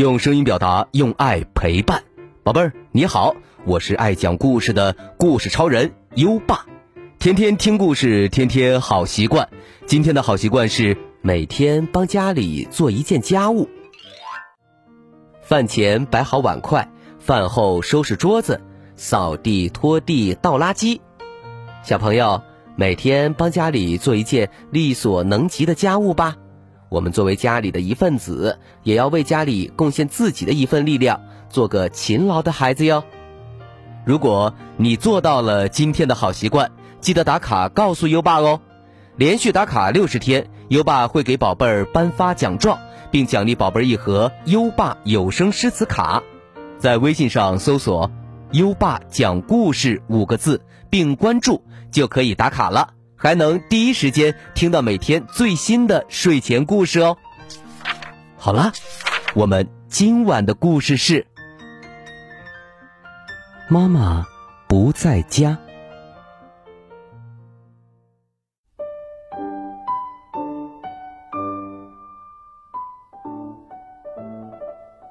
用声音表达，用爱陪伴。宝贝儿，你好，我是爱讲故事的故事超人优爸。天天听故事，天天好习惯。今天的好习惯是每天帮家里做一件家务。饭前摆好碗筷，饭后收拾桌子，扫地、拖地、倒垃圾。小朋友，每天帮家里做一件力所能及的家务吧。我们作为家里的一份子，也要为家里贡献自己的一份力量，做个勤劳的孩子哟。如果你做到了今天的好习惯，记得打卡告诉优爸哦。连续打卡六十天，优爸会给宝贝儿颁发奖状，并奖励宝贝儿一盒优爸有声诗词卡。在微信上搜索“优爸讲故事”五个字，并关注，就可以打卡了。还能第一时间听到每天最新的睡前故事哦。好了，我们今晚的故事是：妈妈不在家。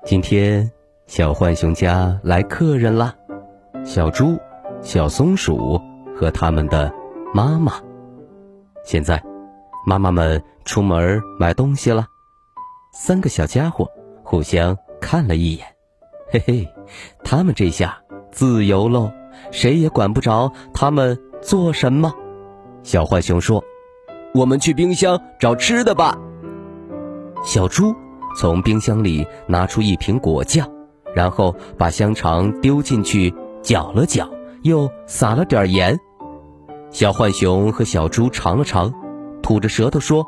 今天小浣熊家来客人啦，小猪、小松鼠和他们的妈妈。现在，妈妈们出门买东西了。三个小家伙互相看了一眼，嘿嘿，他们这下自由喽，谁也管不着他们做什么。小浣熊说：“我们去冰箱找吃的吧。”小猪从冰箱里拿出一瓶果酱，然后把香肠丢进去搅了搅，又撒了点盐。小浣熊和小猪尝了尝，吐着舌头说：“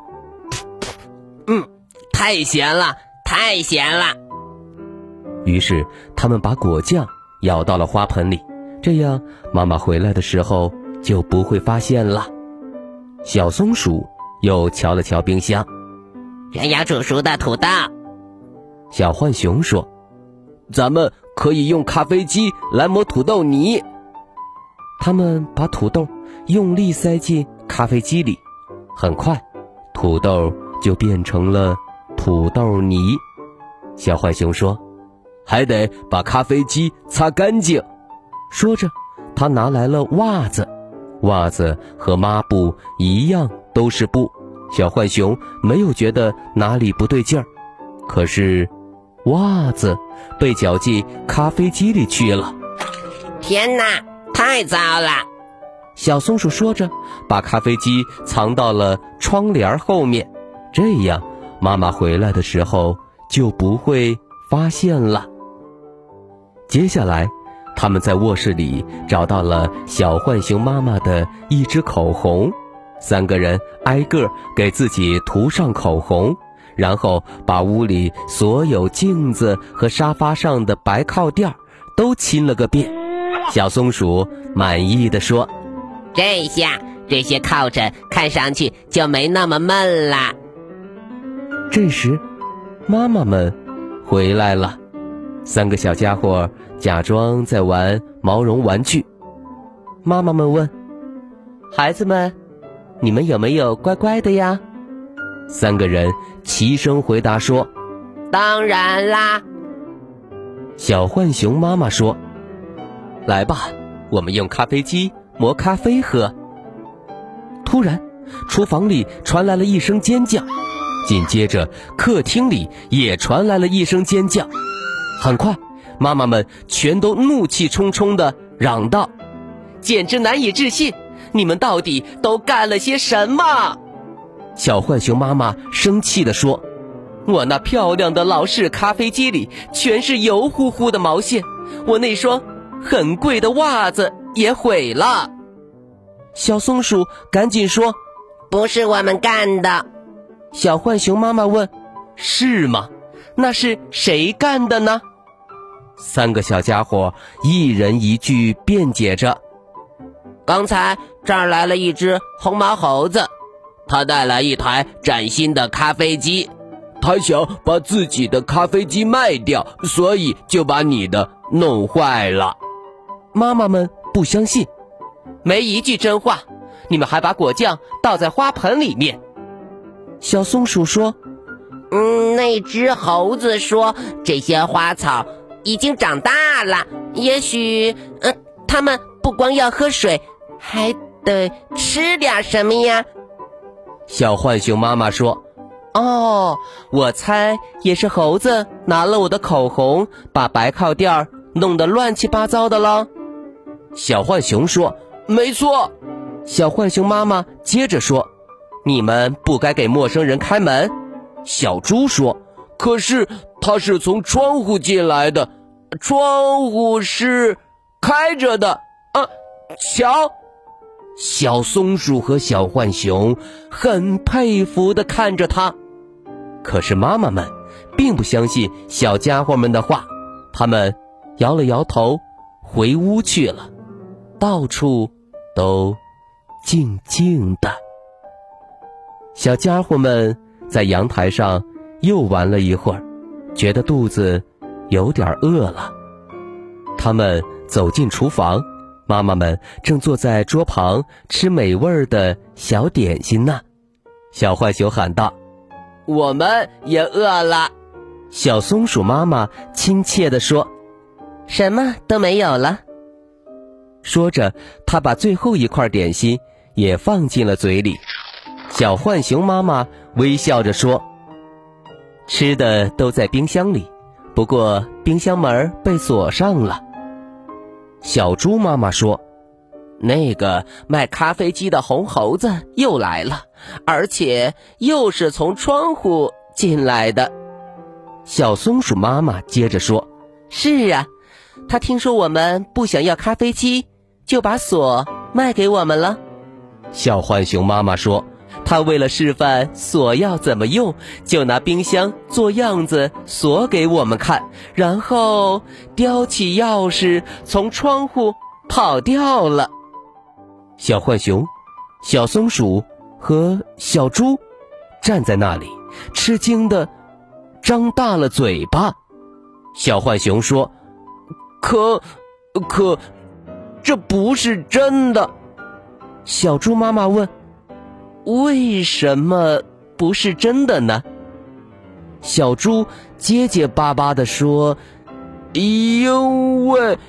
嗯，太咸了，太咸了。”于是他们把果酱舀到了花盆里，这样妈妈回来的时候就不会发现了。小松鼠又瞧了瞧冰箱，原要煮熟的土豆。小浣熊说：“咱们可以用咖啡机来磨土豆泥。”他们把土豆。用力塞进咖啡机里，很快，土豆就变成了土豆泥。小浣熊说：“还得把咖啡机擦干净。”说着，他拿来了袜子，袜子和抹布一样都是布。小浣熊没有觉得哪里不对劲儿，可是，袜子被搅进咖啡机里去了。天哪，太糟了！小松鼠说着，把咖啡机藏到了窗帘后面，这样妈妈回来的时候就不会发现了。接下来，他们在卧室里找到了小浣熊妈妈的一支口红，三个人挨个给自己涂上口红，然后把屋里所有镜子和沙发上的白靠垫都亲了个遍。小松鼠满意的说。这下这些靠枕看上去就没那么闷了。这时，妈妈们回来了，三个小家伙假装在玩毛绒玩具。妈妈们问：“孩子们，你们有没有乖乖的呀？”三个人齐声回答说：“当然啦。”小浣熊妈妈说：“来吧，我们用咖啡机。”磨咖啡喝。突然，厨房里传来了一声尖叫，紧接着客厅里也传来了一声尖叫。很快，妈妈们全都怒气冲冲地嚷道：“简直难以置信！你们到底都干了些什么？”小浣熊妈妈生气地说：“我那漂亮的老式咖啡机里全是油乎乎的毛线，我那双很贵的袜子。”也毁了，小松鼠赶紧说：“不是我们干的。”小浣熊妈妈问：“是吗？那是谁干的呢？”三个小家伙一人一句辩解着：“刚才这儿来了一只红毛猴子，他带来一台崭新的咖啡机，他想把自己的咖啡机卖掉，所以就把你的弄坏了。”妈妈们。不相信，没一句真话。你们还把果酱倒在花盆里面。小松鼠说：“嗯，那只猴子说这些花草已经长大了，也许，嗯，它们不光要喝水，还得吃点什么呀？小浣熊妈妈说：“哦，我猜也是猴子拿了我的口红，把白靠垫弄得乱七八糟的了。”小浣熊说：“没错。”小浣熊妈妈接着说：“你们不该给陌生人开门。”小猪说：“可是他是从窗户进来的，窗户是开着的啊！瞧。”小松鼠和小浣熊很佩服地看着他，可是妈妈们并不相信小家伙们的话，他们摇了摇头，回屋去了。到处都静静的。小家伙们在阳台上又玩了一会儿，觉得肚子有点饿了，他们走进厨房。妈妈们正坐在桌旁吃美味的小点心呢，小浣熊喊道：“我们也饿了。”小松鼠妈妈亲切地说：“什么都没有了。”说着，他把最后一块点心也放进了嘴里。小浣熊妈妈微笑着说：“吃的都在冰箱里，不过冰箱门被锁上了。”小猪妈妈说：“那个卖咖啡机的红猴子又来了，而且又是从窗户进来的。”小松鼠妈妈接着说：“是啊，他听说我们不想要咖啡机，就把锁卖给我们了。”小浣熊妈妈说。她为了示范锁要怎么用，就拿冰箱做样子锁给我们看，然后叼起钥匙从窗户跑掉了。小浣熊、小松鼠和小猪站在那里，吃惊的张大了嘴巴。小浣熊说：“可，可，这不是真的。”小猪妈妈问。为什么不是真的呢？小猪结结巴巴地说：“因为，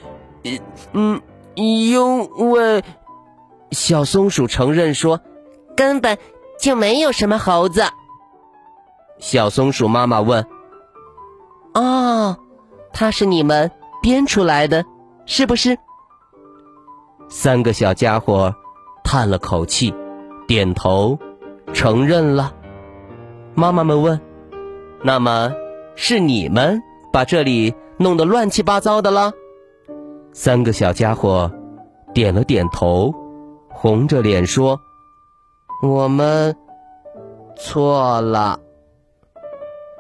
嗯，因为……”小松鼠承认说：“根本就没有什么猴子。”小松鼠妈妈问：“哦，它是你们编出来的，是不是？”三个小家伙叹了口气。点头，承认了。妈妈们问：“那么，是你们把这里弄得乱七八糟的了？”三个小家伙点了点头，红着脸说：“我们错了。”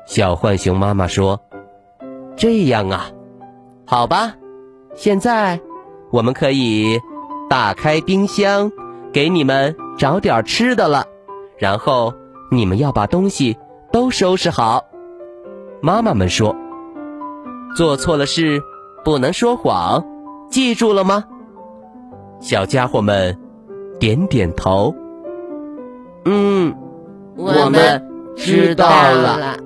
小浣熊妈妈说：“这样啊，好吧，现在我们可以打开冰箱。”给你们找点吃的了，然后你们要把东西都收拾好。妈妈们说：“做错了事不能说谎，记住了吗？”小家伙们点点头。嗯，我们知道了。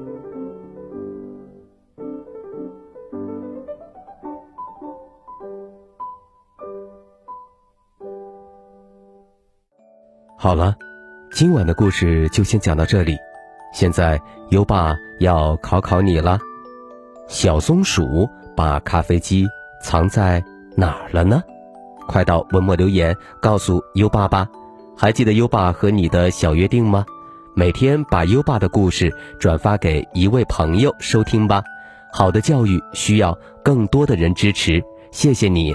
好了，今晚的故事就先讲到这里。现在优爸要考考你了：小松鼠把咖啡机藏在哪儿了呢？快到文末留言告诉优爸吧。还记得优爸和你的小约定吗？每天把优爸的故事转发给一位朋友收听吧。好的教育需要更多的人支持，谢谢你。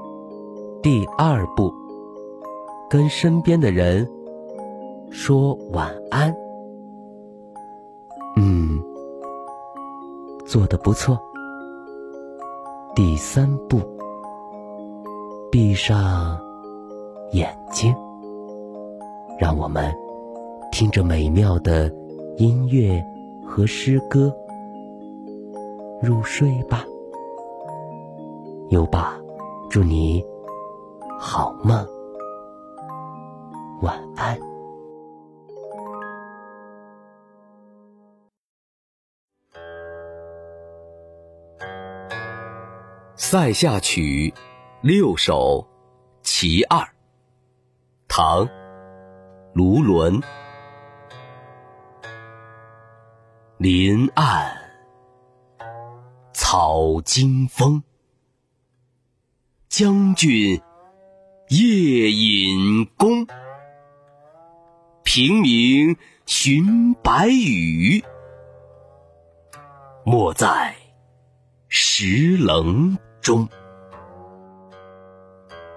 第二步，跟身边的人说晚安。嗯，做的不错。第三步，闭上眼睛，让我们听着美妙的音乐和诗歌入睡吧。优爸，祝你好梦，晚安。《塞下曲六首·其二》唐·卢纶。林暗草惊风，将军夜饮弓。平明寻白羽，没在石棱。中，《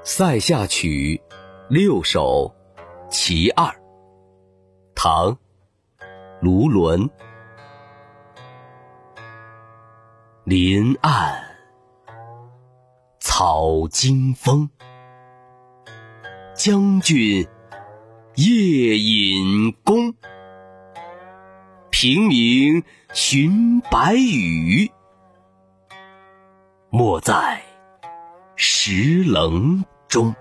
塞下曲六首·其二》唐·卢纶。林暗草惊风，将军夜引弓。平明寻白羽。没在石棱中。